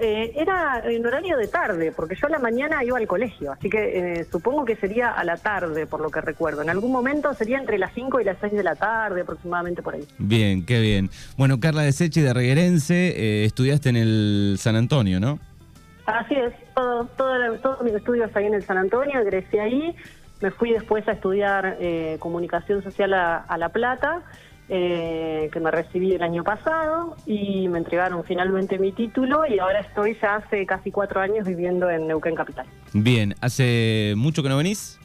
eh, era en horario de tarde, porque yo a la mañana iba al colegio, así que eh, supongo que sería a la tarde, por lo que recuerdo. En algún momento sería entre las 5 y las 6 de la tarde, aproximadamente por ahí. Bien, qué bien. Bueno, Carla de Sechi de Reguerense, eh, estudiaste en el San Antonio, ¿no? Así es, todo, todo, todos mis estudios ahí en el San Antonio, egresé ahí, me fui después a estudiar eh, comunicación social a, a La Plata eh, que me recibí el año pasado y me entregaron finalmente mi título y ahora estoy ya hace casi cuatro años viviendo en Neuquén Capital. Bien, ¿hace mucho que no venís?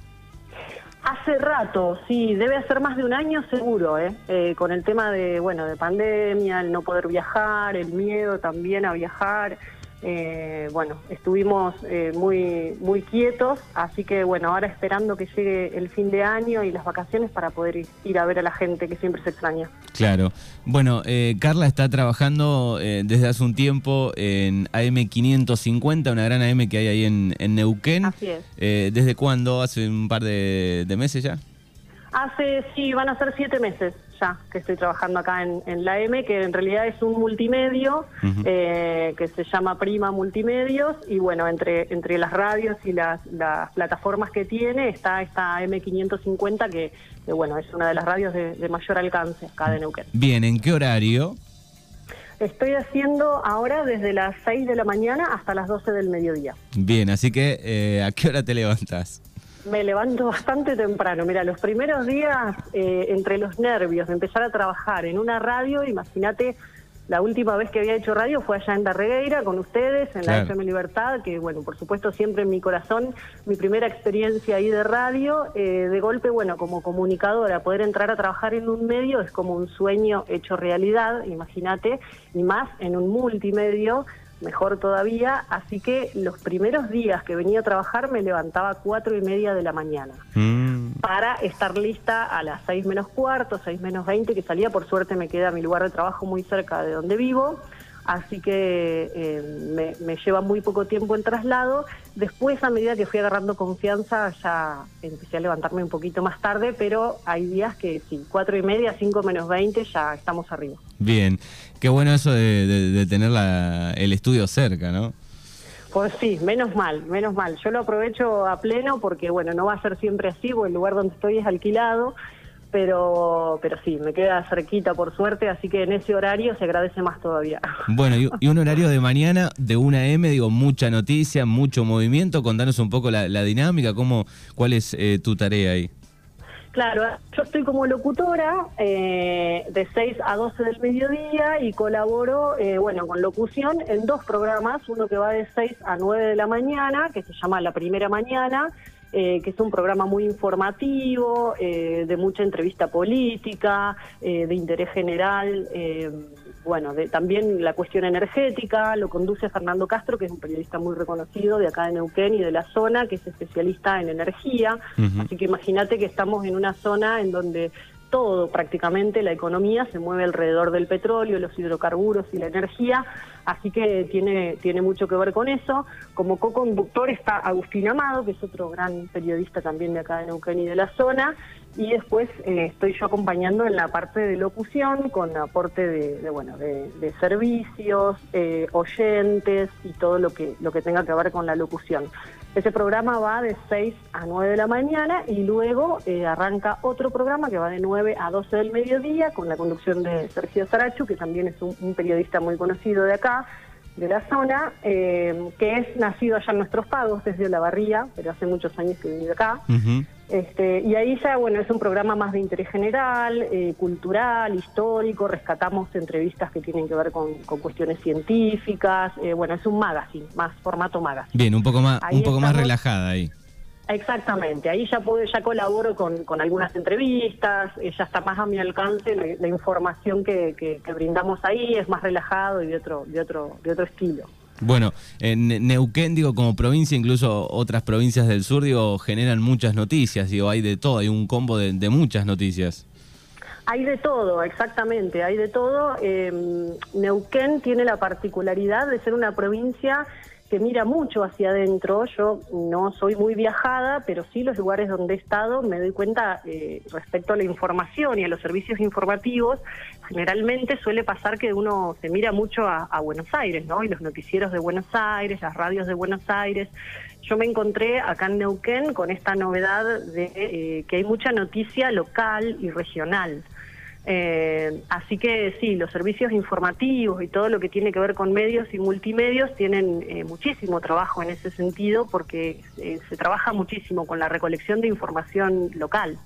Hace rato, sí, debe hacer más de un año seguro, ¿eh? ¿eh? con el tema de, bueno, de pandemia, el no poder viajar, el miedo también a viajar, eh, bueno, estuvimos eh, muy, muy quietos, así que bueno, ahora esperando que llegue el fin de año y las vacaciones para poder ir, a ver a la gente que siempre se extraña. Claro. Bueno, eh, Carla está trabajando desde hace un tiempo en AM550, una gran AM que hay ahí en, Neuquén. Así es. ¿Desde cuándo? ¿Hace un par de meses ya? Hace, sí, van a ser siete meses que estoy trabajando acá en, la M, que en realidad es un multimedio eh, que se llama Prima Multimedios y bueno, entre, entre las radios y las, plataformas que tiene está esta M550 que, bueno, es una de las radios de, mayor alcance acá de Neuquén. Bien, ¿en qué horario? Estoy haciendo ahora desde las 6 de la mañana hasta las 12 del mediodía. Bien, así que eh, ¿a qué hora te levantas? Me levanto bastante temprano. Mira, los primeros días, eh, entre los nervios de empezar a trabajar en una radio, imagínate, la última vez que había hecho radio fue allá en Darregueira con ustedes, en la FM Libertad, que bueno, por supuesto siempre en mi corazón, mi primera experiencia ahí de radio, eh, de golpe, bueno, como comunicadora, poder entrar a trabajar en un medio es como un sueño hecho realidad, imagínate, y más en un multimedio mejor todavía, así que los primeros días que venía a trabajar me levantaba a cuatro y media de la mañana mm. para estar lista a las seis menos cuarto, seis menos veinte que salía, por suerte me queda mi lugar de trabajo muy cerca de donde vivo, así que eh, me, lleva muy poco tiempo el traslado. Después, a medida que fui agarrando confianza, ya empecé a levantarme un poquito más tarde, pero hay días que sí, cuatro y media, cinco menos veinte, ya estamos arriba. Bien, qué bueno eso de, tener el estudio cerca, ¿no? Pues sí, menos mal, menos mal. Yo lo aprovecho a pleno porque, bueno, no va a ser siempre así, porque el lugar donde estoy es alquilado pero, pero sí, me queda cerquita por suerte, así que en ese horario se agradece más todavía. Bueno, y, un horario de mañana de 1 M, digo, mucha noticia, mucho movimiento, contanos un poco la, dinámica, cómo, cuál es eh, tu tarea ahí. Claro, yo estoy como locutora eh, de 6 a 12 del mediodía y colaboro, eh, bueno, con locución en dos programas, uno que va de 6 a 9 de la mañana, que se llama La Primera Mañana, eh, que es un programa muy informativo, eh, de mucha entrevista política, eh, de interés general, bueno, de, también la cuestión energética, lo conduce Fernando Castro, que es un periodista muy reconocido de acá de Neuquén y de la zona, que es especialista en energía, así que imagínate que estamos en una zona en donde todo prácticamente, la economía se mueve alrededor del petróleo, los hidrocarburos y la energía, así que tiene, tiene mucho que ver con eso. Como co-conductor está Agustín Amado, que es otro gran periodista también de acá de Neuquén y de la zona, y después eh, estoy yo acompañando en la parte de locución con aporte de, bueno de, servicios, eh, oyentes y todo lo que, lo que tenga que ver con la locución. Ese programa va de 6 a 9 de la mañana y luego eh, arranca otro programa que va de 9 a 12 del mediodía con la conducción de Sergio Sarachu, que también es un, periodista muy conocido de acá, de la zona, eh, que es nacido allá en Nuestros Pagos, desde La Barría, pero hace muchos años que vive acá. Este, y ahí ya, bueno, es un programa más de interés general, eh, cultural, histórico, rescatamos entrevistas que tienen que ver con, cuestiones científicas, eh, bueno, es un magazine, más formato magazine. Bien, un poco más, un poco más relajada ahí. Exactamente, ahí ya puedo, ya colaboro con, con algunas entrevistas, eh, ya está más a mi alcance la, información que, que, que, brindamos ahí, es más relajado y de otro, de otro, de otro estilo. Bueno, en Neuquén, digo, como provincia, incluso otras provincias del sur, digo, generan muchas noticias, digo, hay de todo, hay un combo de, muchas noticias. Hay de todo, exactamente, hay de todo. Em, Neuquén tiene la particularidad de ser una provincia que mira mucho hacia adentro. Yo no soy muy viajada, pero sí los lugares donde he estado me doy cuenta eh, respecto a la información y a los servicios informativos. Generalmente suele pasar que uno se mira mucho a, Buenos Aires, ¿no? Y los noticieros de Buenos Aires, las radios de Buenos Aires. Yo me encontré acá en Neuquén con esta novedad de eh, que hay mucha noticia local y regional. Eh, así que sí, los servicios informativos y todo lo que tiene que ver con medios y multimedios tienen eh, muchísimo trabajo en ese sentido porque eh, se trabaja muchísimo con la recolección de información local.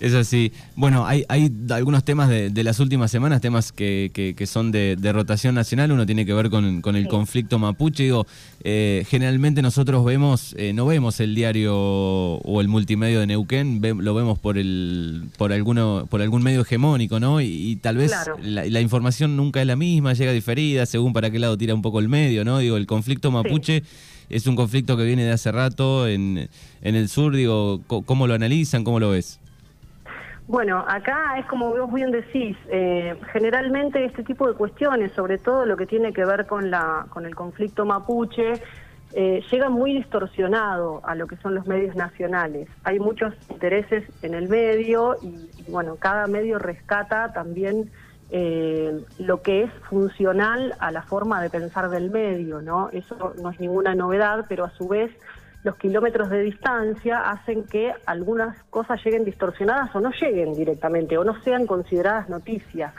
Es así. Bueno, hay, hay algunos temas de, las últimas semanas, temas que, que, son de, rotación nacional. Uno tiene que ver con, con el conflicto mapuche. Digo, eh, generalmente nosotros vemos, eh, no vemos el diario o el multimedio de Neuquén, lo vemos por el por alguno por algún medio hegemónico, ¿no? Y, tal vez la, información nunca es la misma, llega diferida, según para qué lado tira un poco el medio, ¿no? Digo, el conflicto mapuche. Es un conflicto que viene de hace rato en, en el sur, digo, ¿cómo lo analizan? ¿Cómo lo ves? Bueno, acá es como vos bien decís, eh, generalmente este tipo de cuestiones, sobre todo lo que tiene que ver con, la, con el conflicto mapuche, eh, llega muy distorsionado a lo que son los medios nacionales. Hay muchos intereses en el medio y, bueno, cada medio rescata también eh, lo que es funcional a la forma de pensar del medio, ¿no? Eso no es ninguna novedad, pero a su vez los kilómetros de distancia hacen que algunas cosas lleguen distorsionadas o no lleguen directamente o no sean consideradas noticias.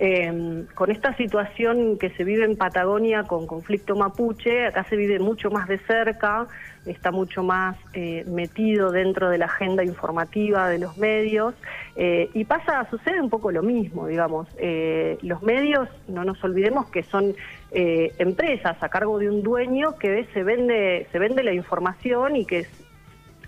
Eh, con esta situación que se vive en Patagonia con conflicto mapuche, acá se vive mucho más de cerca, está mucho más eh, metido dentro de la agenda informativa de los medios eh, y pasa, sucede un poco lo mismo, digamos. Eh, los medios, no nos olvidemos que son empresas a cargo de un dueño que se vende, se vende la información y que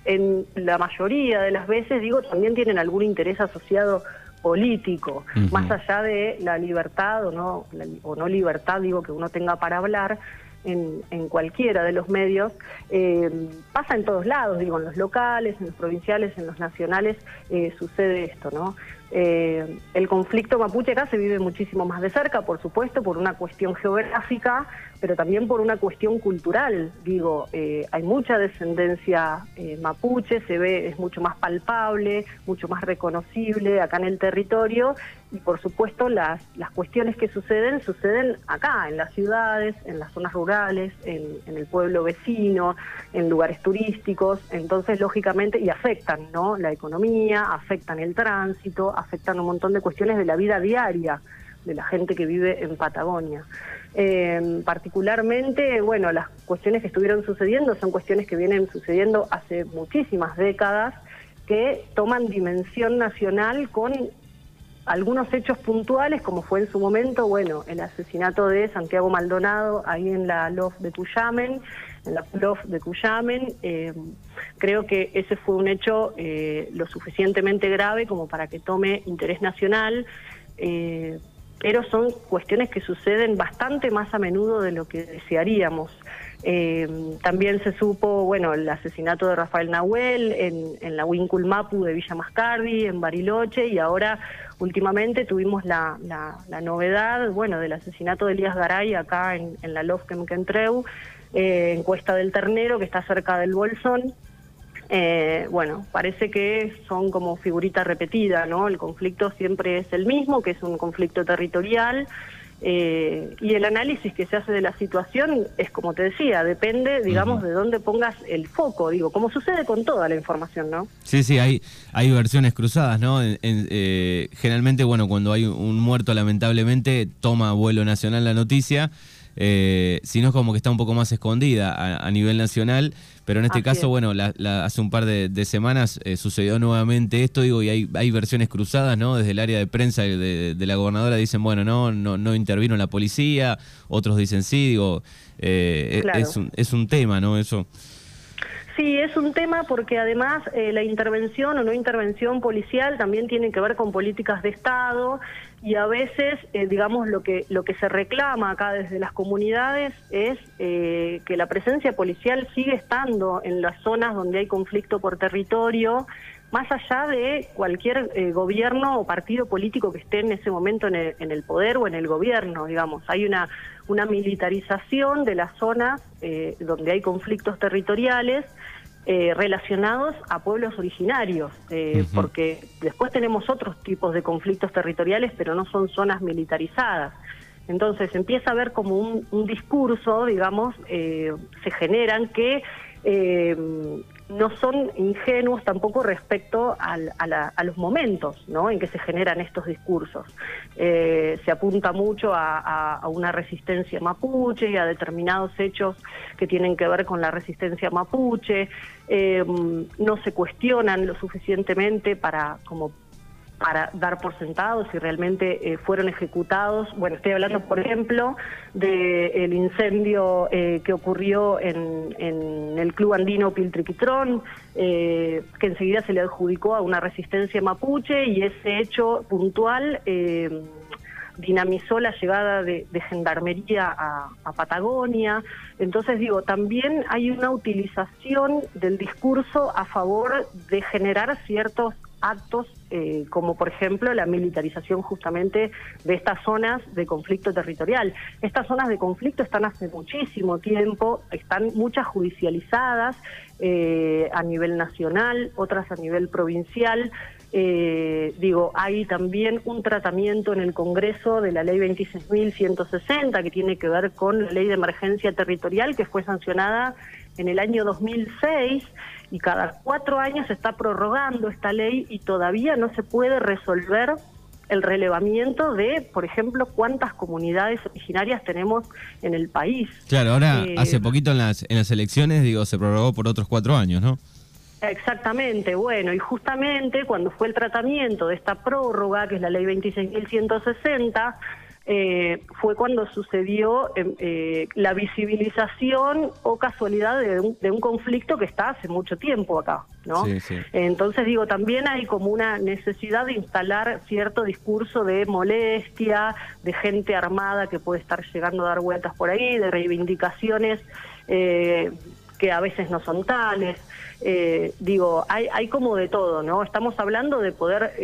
en la mayoría de las veces, digo, también tienen algún interés asociado político, más allá de la libertad o no, o no libertad, digo, que uno tenga para hablar, en, en cualquiera de los medios, eh, pasa en todos lados, digo, en los locales, en los provinciales, en los nacionales, eh, sucede esto, ¿no? Eh, el conflicto mapuche acá se vive muchísimo más de cerca, por supuesto, por una cuestión geográfica, pero también por una cuestión cultural. Digo, eh, hay mucha descendencia eh, mapuche, se ve, es mucho más palpable, mucho más reconocible acá en el territorio y por supuesto las, las cuestiones que suceden suceden acá, en las ciudades, en las zonas rurales, en, en el pueblo vecino, en lugares turísticos, entonces lógicamente, y afectan ¿no? la economía, afectan el tránsito, afectan un montón de cuestiones de la vida diaria de la gente que vive en Patagonia. Eh, particularmente, bueno, las cuestiones que estuvieron sucediendo son cuestiones que vienen sucediendo hace muchísimas décadas, que toman dimensión nacional con algunos hechos puntuales, como fue en su momento, bueno, el asesinato de Santiago Maldonado ahí en la LOF de Cuyamen, en la LOF de Cuyamen. Eh, creo que ese fue un hecho eh, lo suficientemente grave como para que tome interés nacional. Eh, pero son cuestiones que suceden bastante más a menudo de lo que desearíamos. Eh, también se supo, bueno, el asesinato de Rafael Nahuel en, la Wincul Mapu de Villa Mascardi, en Bariloche, y ahora últimamente tuvimos la, la, novedad, bueno, del asesinato de Elías Garay acá en, en la Lofkem Kentreu, eh, en Cuesta del Ternero, que está cerca del Bolsón. Eh, bueno, parece que son como figurita repetida, ¿no? El conflicto siempre es el mismo, que es un conflicto territorial. Eh, y el análisis que se hace de la situación es como te decía, depende, digamos, de dónde pongas el foco, digo, como sucede con toda la información, ¿no? Sí, sí, hay, hay versiones cruzadas, ¿no? Eh, generalmente, bueno, cuando hay un muerto, lamentablemente, toma vuelo nacional la noticia eh, sino como que está un poco más escondida a, nivel nacional. Pero en este caso, bueno, hace un par de, semanas eh, sucedió nuevamente esto, digo, y hay, hay versiones cruzadas, ¿no? Desde el área de prensa de, la gobernadora dicen, bueno, no, no, no intervino la policía, otros dicen sí, digo, eh, es, un, es un tema, ¿no? Eso. Sí, es un tema porque además eh, la intervención o no intervención policial también tiene que ver con políticas de Estado y a veces, eh, digamos, lo que, lo que se reclama acá desde las comunidades es eh, que la presencia policial sigue estando en las zonas donde hay conflicto por territorio, más allá de cualquier eh, gobierno o partido político que esté en ese momento en el, poder o en el gobierno, digamos. Hay una, una militarización de las zonas eh, donde hay conflictos territoriales eh, relacionados a pueblos originarios, porque después tenemos otros tipos de conflictos territoriales, pero no son zonas militarizadas. Entonces empieza a haber como un, discurso, digamos, se generan que no son ingenuos tampoco respecto a, los momentos ¿no? en que se generan estos discursos. Eh, se apunta mucho a, una resistencia mapuche y a determinados hechos que tienen que ver con la resistencia mapuche. Eh, no se cuestionan lo suficientemente para como para dar por sentados si realmente eh, fueron ejecutados. Bueno, estoy hablando, por ejemplo, del incendio eh, que ocurrió en, el Club Andino Piltriquitrón, eh, que enseguida se le adjudicó a una resistencia mapuche y ese hecho puntual dinamizó la llegada de, gendarmería a, Patagonia. Entonces digo, también hay una utilización del discurso a favor de generar ciertos actos eh, como por ejemplo la militarización justamente de estas zonas de conflicto territorial. Estas zonas de conflicto están hace muchísimo tiempo, están muchas judicializadas eh, a nivel nacional, otras a nivel provincial. Eh, digo, hay también un tratamiento en el Congreso de la ley 26.160 que tiene que ver con la ley de emergencia territorial que fue sancionada en el año 2006 y cada cuatro años se está prorrogando esta ley y todavía no se puede resolver el relevamiento de, por ejemplo, cuántas comunidades originarias tenemos en el país. Claro, ahora eh, hace poquito en las, en las elecciones, digo, se prorrogó por otros cuatro años, ¿no? Exactamente, bueno, y justamente cuando fue el tratamiento de esta prórroga, que es la ley 26.160, eh, fue cuando sucedió em, eh, la visibilización o casualidad de un, conflicto que está hace mucho tiempo acá, ¿no? Entonces digo, también hay como una necesidad de instalar cierto discurso de molestia, de gente armada que puede estar llegando a dar vueltas por ahí, de reivindicaciones eh, que a veces no son tales. digo, hay, hay como de todo, ¿no? Estamos hablando de poder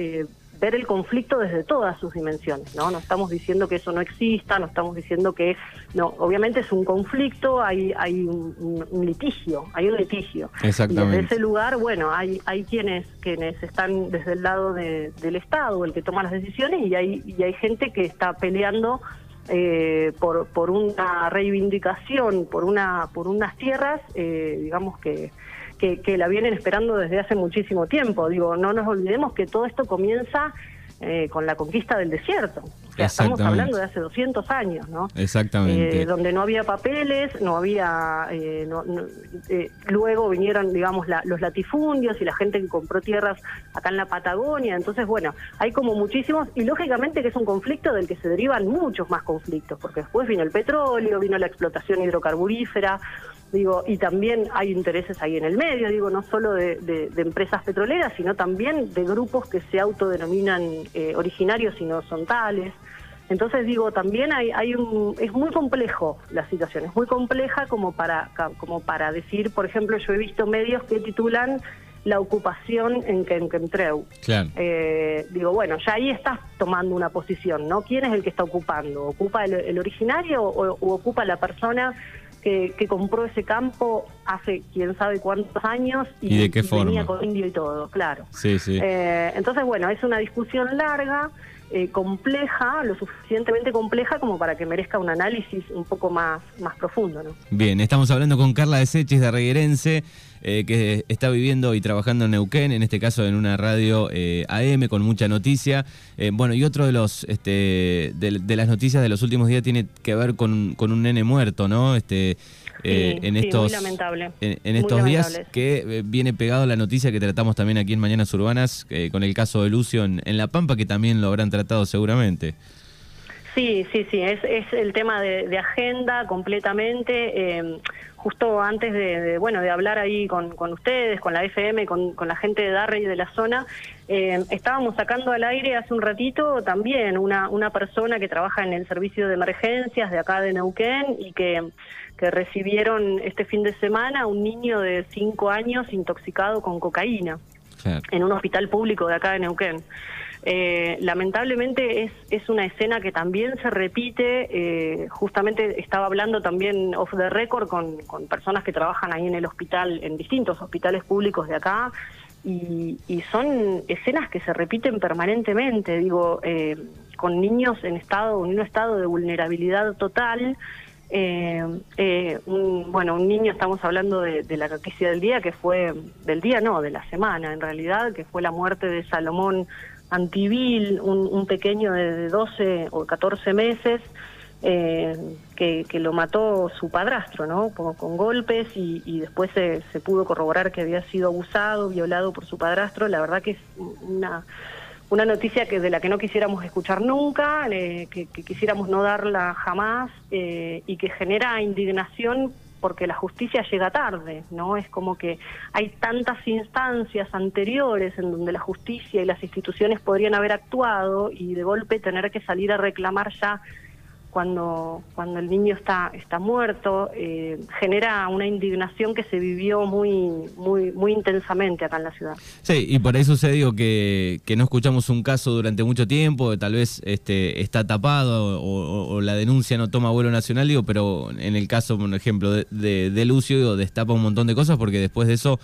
ver el conflicto desde todas sus dimensiones, ¿no? No estamos diciendo que eso no exista, no estamos diciendo que no, obviamente es un conflicto, hay hay un, litigio, hay un litigio. Exactamente. Y desde ese lugar, bueno, hay hay quienes quienes están desde el lado del Estado, el que toma las decisiones y hay y hay gente que está peleando eh, por por una reivindicación, por una por unas tierras, eh, digamos que que, la vienen esperando desde hace muchísimo tiempo. Digo, no nos olvidemos que todo esto comienza eh, con la conquista del desierto. estamos hablando de hace 200 años, ¿no? Exactamente. Eh, donde no había papeles, no había... Eh, luego vinieron, digamos, los latifundios y la gente que compró tierras acá en la Patagonia. Entonces, bueno, hay como muchísimos... Y lógicamente que es un conflicto del que se derivan muchos más conflictos, porque después vino el petróleo, vino la explotación hidrocarburífera, digo, y también hay intereses ahí en el medio, digo, no solo de, empresas petroleras, sino también de grupos que se autodenominan eh, originarios y no son tales. Entonces digo, también hay, hay un, es muy complejo la situación, es muy compleja como para, como para decir, por ejemplo, yo he visto medios que titulan la ocupación en Kentreu. Claro. Eh, digo, bueno, ya ahí estás tomando una posición, ¿no? ¿Quién es el que está ocupando? ¿Ocupa el, originario o, o, ocupa la persona que, compró ese campo hace quién sabe cuántos años y, de qué forma? venía con indio y todo, claro. Sí, sí. Eh, entonces, bueno, es una discusión larga, eh, compleja, lo suficientemente compleja como para que merezca un análisis un poco más, más profundo. ¿no? Bien, estamos hablando con Carla de Seches de Reguerense. Eh, que está viviendo y trabajando en Neuquén, en este caso en una radio AM con mucha noticia. bueno, y otro de los este, de, las noticias de los últimos días tiene que ver con, con un nene muerto, ¿no? Este, eh, en estos, En, estos días que eh, viene pegado la noticia que tratamos también aquí en Mañanas Urbanas eh, con el caso de Lucio en, La Pampa, que también lo habrán tratado seguramente. Sí, sí, sí, es, es el tema de, agenda completamente. justo antes de, bueno de hablar ahí con, con ustedes, con la FM, con, con, la gente de Darre y de la zona, estábamos sacando al aire hace un ratito también una, una persona que trabaja en el servicio de emergencias de acá de Neuquén y que que recibieron este fin de semana un niño de 5 años intoxicado con cocaína. en un hospital público de acá de Neuquén. Eh, lamentablemente es, es una escena que también se repite, eh, justamente estaba hablando también off the record con, con, personas que trabajan ahí en el hospital, en distintos hospitales públicos de acá, y, y son escenas que se repiten permanentemente, digo, eh, con niños en estado, en un estado de vulnerabilidad total, eh, eh, un, bueno, un niño, estamos hablando de, de, la noticia del día, que fue, del día no, de la semana en realidad, que fue la muerte de Salomón Antivil, un, un pequeño de 12 o 14 meses, eh, que, lo mató su padrastro, ¿no? Con, con golpes y, y después se, se, pudo corroborar que había sido abusado, violado por su padrastro. La verdad que es una una noticia que de la que no quisiéramos escuchar nunca, eh, que, que, quisiéramos no darla jamás eh, y que genera indignación porque la justicia llega tarde, ¿no? Es como que hay tantas instancias anteriores en donde la justicia y las instituciones podrían haber actuado y de golpe tener que salir a reclamar ya cuando, cuando el niño está, está muerto, eh, genera una indignación que se vivió muy, muy, muy intensamente acá en la ciudad. Sí, y por eso se digo que, que no escuchamos un caso durante mucho tiempo, tal vez este, está tapado o, o, la denuncia no toma vuelo nacional, digo, pero en el caso, por ejemplo, de, de, de Lucio, digo, destapa un montón de cosas porque después de eso...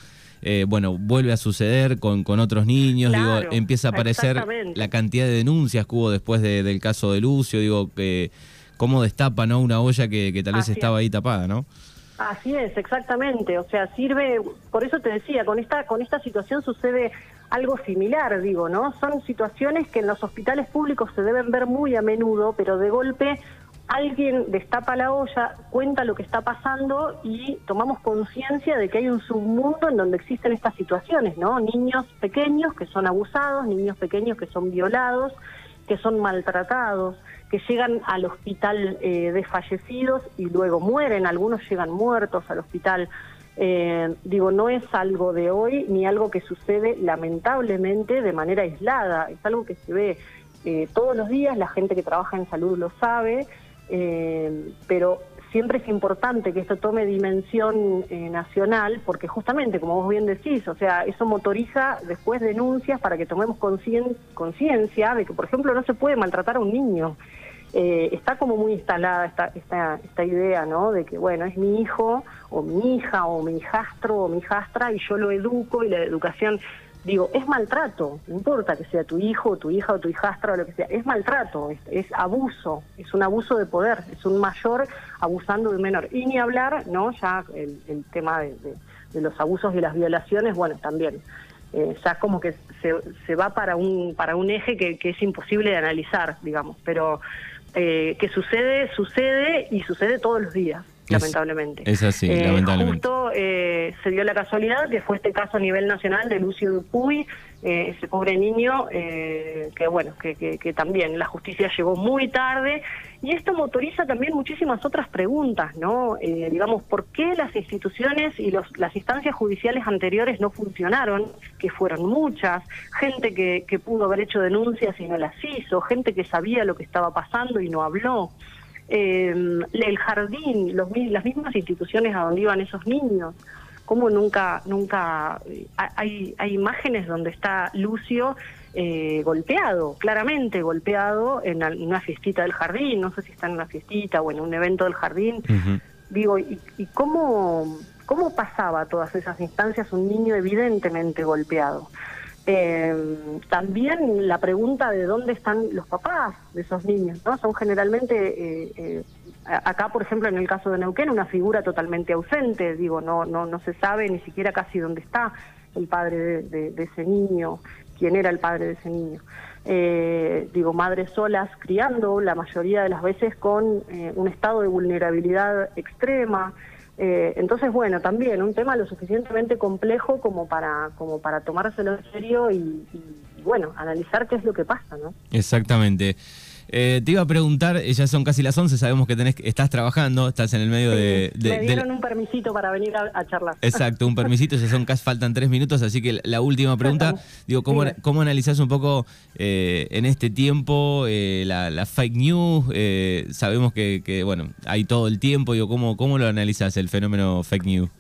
Eh, bueno, vuelve a suceder con, con otros niños, claro, digo, empieza a aparecer la cantidad de denuncias que hubo después de, del caso de Lucio, digo, que cómo destapa ¿no? una olla que, que tal vez Así estaba es. ahí tapada, ¿no? Así es, exactamente. O sea, sirve, por eso te decía, con esta, con esta situación sucede algo similar, digo, ¿no? Son situaciones que en los hospitales públicos se deben ver muy a menudo, pero de golpe alguien destapa la olla, cuenta lo que está pasando y tomamos conciencia de que hay un submundo en donde existen estas situaciones, ¿no? Niños pequeños que son abusados, niños pequeños que son violados, que son maltratados, que llegan al hospital eh, desfallecidos y luego mueren, algunos llegan muertos al hospital. Eh, digo, no es algo de hoy ni algo que sucede lamentablemente de manera aislada, es algo que se ve eh, todos los días, la gente que trabaja en salud lo sabe, eh, pero siempre es importante que esto tome dimensión eh, nacional, porque justamente, como vos bien decís, o sea, eso motoriza después denuncias para que tomemos conciencia de que, por ejemplo, no se puede maltratar a un niño. Eh, está como muy instalada esta, esta, esta idea, ¿no? De que, bueno, es mi hijo, o mi hija, o mi hijastro, o mi hijastra, y yo lo educo, y la educación digo, es maltrato, no importa que sea tu hijo, tu hija o tu hijastra o lo que sea, es maltrato, es, abuso, es un abuso de poder, es un mayor abusando de un menor. Y ni hablar, ¿no? Ya el, tema de, los abusos y las violaciones, bueno, también. Eh, ya como que se, se, va para un, para un eje que, que es imposible de analizar, digamos, pero eh, que sucede, sucede y sucede todos los días lamentablemente. Es así, eh, lamentablemente. Justo eh, se dio la casualidad que fue este caso a nivel nacional de Lucio Dupuy, eh, ese pobre niño, eh, que bueno, que, que, que, también la justicia llegó muy tarde, y esto motoriza también muchísimas otras preguntas, ¿no? Eh, digamos, ¿por qué las instituciones y los, las instancias judiciales anteriores no funcionaron? Que fueron muchas, gente que, que pudo haber hecho denuncias y no las hizo, gente que sabía lo que estaba pasando y no habló eh, el jardín, los, las mismas instituciones a donde iban esos niños. Como nunca, nunca eh, hay, hay imágenes donde está Lucio eh, golpeado, claramente golpeado en una fiestita del jardín, no sé si está en una fiestita o en un evento del jardín. Uh -huh. Digo, ¿y, y cómo, cómo pasaba todas esas instancias un niño evidentemente golpeado? Eh, también la pregunta de dónde están los papás de esos niños, ¿no? Son generalmente, eh, eh, acá por ejemplo en el caso de Neuquén, una figura totalmente ausente, digo, no, no, no se sabe ni siquiera casi dónde está el padre de, de, ese niño, quién era el padre de ese niño. Eh, digo, madres solas criando, la mayoría de las veces con eh, un estado de vulnerabilidad extrema, eh, entonces, bueno, también un tema lo suficientemente complejo como para, como para tomárselo en serio y, y, y bueno, analizar qué es lo que pasa, ¿no? Exactamente. Eh, te iba a preguntar, eh, ya son casi las 11, sabemos que tenés, estás trabajando, estás en el medio sí, de, de, Me dieron de... un permisito para venir a, a, charlar. Exacto, un permisito, ya son casi faltan tres minutos, así que la última pregunta, digo, ¿cómo, ¿cómo analizás un poco eh, en este tiempo eh, la, la, fake news? Eh, sabemos que, que, bueno, hay todo el tiempo, digo, ¿cómo, cómo lo analizás el fenómeno fake news?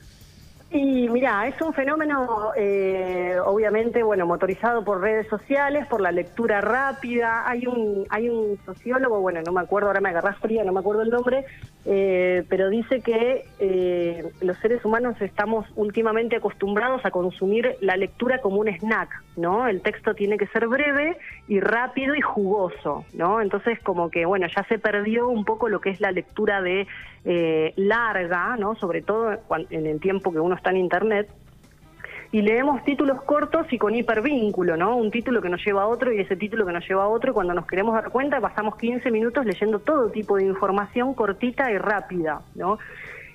Y mira, es un fenómeno eh, obviamente, bueno, motorizado por redes sociales, por la lectura rápida. Hay un, hay un sociólogo, bueno, no me acuerdo, ahora me agarrás fría, no me acuerdo el nombre, eh, pero dice que eh, los seres humanos estamos últimamente acostumbrados a consumir la lectura como un snack, ¿no? El texto tiene que ser breve y rápido y jugoso, ¿no? Entonces como que, bueno, ya se perdió un poco lo que es la lectura de larga, ¿no? Sobre todo en el tiempo que uno está en Internet, y leemos títulos cortos y con hipervínculo, ¿no? Un título que nos lleva a otro y ese título que nos lleva a otro y cuando nos queremos dar cuenta pasamos 15 minutos leyendo todo tipo de información cortita y rápida, ¿no?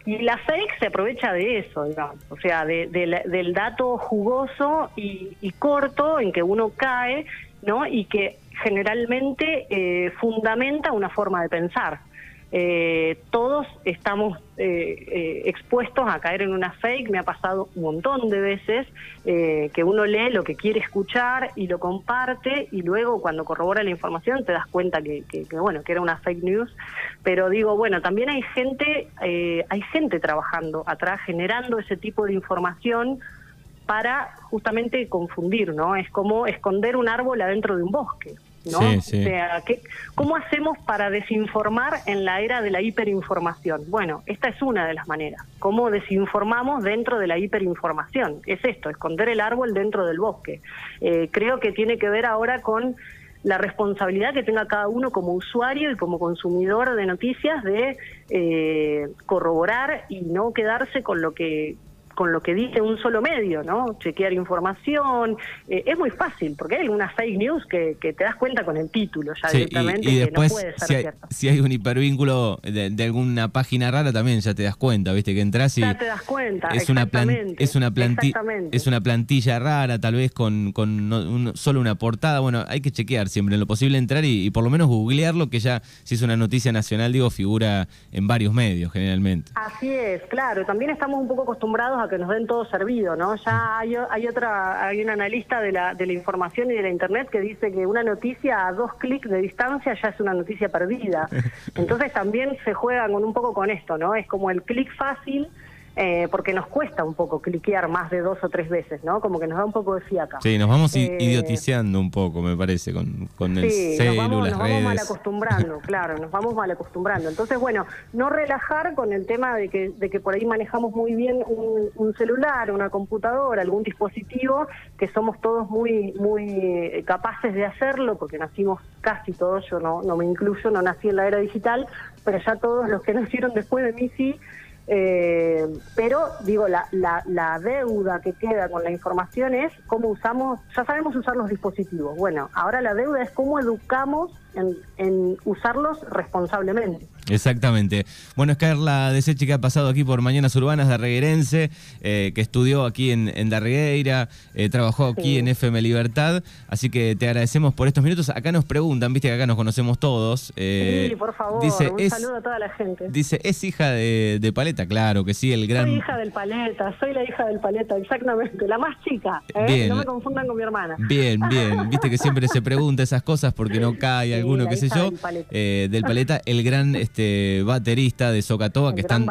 Y la fake se aprovecha de eso, digamos, o sea, del dato jugoso y, corto en que uno cae, ¿no? Y que generalmente eh, fundamenta una forma de pensar eh, todos estamos eh, eh, expuestos a caer en una fake, me ha pasado un montón de veces eh, que uno lee lo que quiere escuchar y lo comparte y luego cuando corrobora la información te das cuenta que, que, bueno que era una fake news, pero digo bueno también hay gente hay gente trabajando atrás generando ese tipo de información para justamente confundir, ¿no? Es como esconder un árbol adentro de un bosque. ¿No? O sea, ¿qué, ¿cómo hacemos para desinformar en la era de la hiperinformación? Bueno, esta es una de las maneras. ¿Cómo desinformamos dentro de la hiperinformación? Es esto, esconder el árbol dentro del bosque. Eh, creo que tiene que ver ahora con la responsabilidad que tenga cada uno como usuario y como consumidor de noticias de eh, corroborar y no quedarse con lo que con lo que dice un solo medio, ¿no? Chequear información. Eh, es muy fácil, porque hay algunas fake news que, te das cuenta con el título ya directamente, y, después, que no puede ser si hay, cierto. Si hay un hipervínculo de, alguna página rara, también ya te das cuenta, ¿viste? Que entras y. Ya te das cuenta. Es una, es, una es una plantilla rara, tal vez con, con solo una portada. Bueno, hay que chequear siempre, en lo posible entrar y, por lo menos googlearlo, que ya, si es una noticia nacional, digo, figura en varios medios generalmente. Así es, claro. También estamos un poco acostumbrados a que nos den todo servido, ¿no? Ya hay, hay otra, hay un analista de la, de la información y de la internet que dice que una noticia a dos clics de distancia ya es una noticia perdida. Entonces también se juegan con un poco con esto, ¿no? Es como el clic fácil eh, porque nos cuesta un poco cliquear más de dos o tres veces, ¿no? Como que nos da un poco de fiaca. Sí, nos vamos eh, idioticiando un poco, me parece, con, con el sí, nos vamos, nos vamos mal acostumbrando, claro, nos vamos mal acostumbrando. Entonces, bueno, no relajar con el tema de que, de que por ahí manejamos muy bien un, celular, una computadora, algún dispositivo, que somos todos muy, muy capaces de hacerlo, porque nacimos casi todos, yo no, no me incluyo, no nací en la era digital, pero ya todos los que nacieron después de mí sí, eh, pero digo, la, la, la, deuda que queda con la información es cómo usamos, ya sabemos usar los dispositivos. Bueno, ahora la deuda es cómo educamos en, usarlos responsablemente. Exactamente. Bueno, es Carla Deseche que ha pasado aquí por Mañanas Urbanas de Reguerense, eh, que estudió aquí en, en Darregueira, eh, trabajó aquí en FM Libertad, así que te agradecemos por estos minutos. Acá nos preguntan, viste que acá nos conocemos todos. Eh, sí, por favor, dice, un saludo a toda la gente. Dice, ¿es hija de, Paleta? Claro que sí, el gran... Soy hija del Paleta, soy la hija del Paleta, exactamente, la más chica, ¿eh? no me confundan con mi hermana. Bien, bien, viste que siempre se pregunta esas cosas porque no cae algún uno, qué sé yo, eh, del paleta, el gran este baterista de Socatoa que están,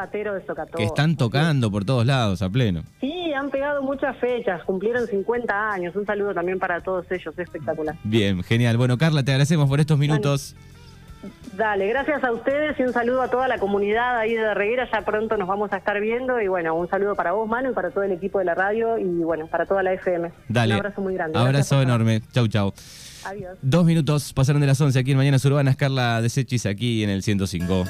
que están tocando por todos lados a pleno. Sí, han pegado muchas fechas, cumplieron 50 años. Un saludo también para todos ellos, espectacular. Bien, genial. Bueno, Carla, te agradecemos por estos minutos. Dale, gracias a ustedes y un saludo a toda la comunidad ahí de Reguera. Ya pronto nos vamos a estar viendo y bueno, un saludo para vos, Manu, y para todo el equipo de la radio y bueno, para toda la FM. Dale. Un abrazo muy grande. Abrazo enorme. Chau, chau. Adiós. Dos minutos pasaron de las 11 aquí en Mañanas Urbanas. Carla Desechis aquí en el 105.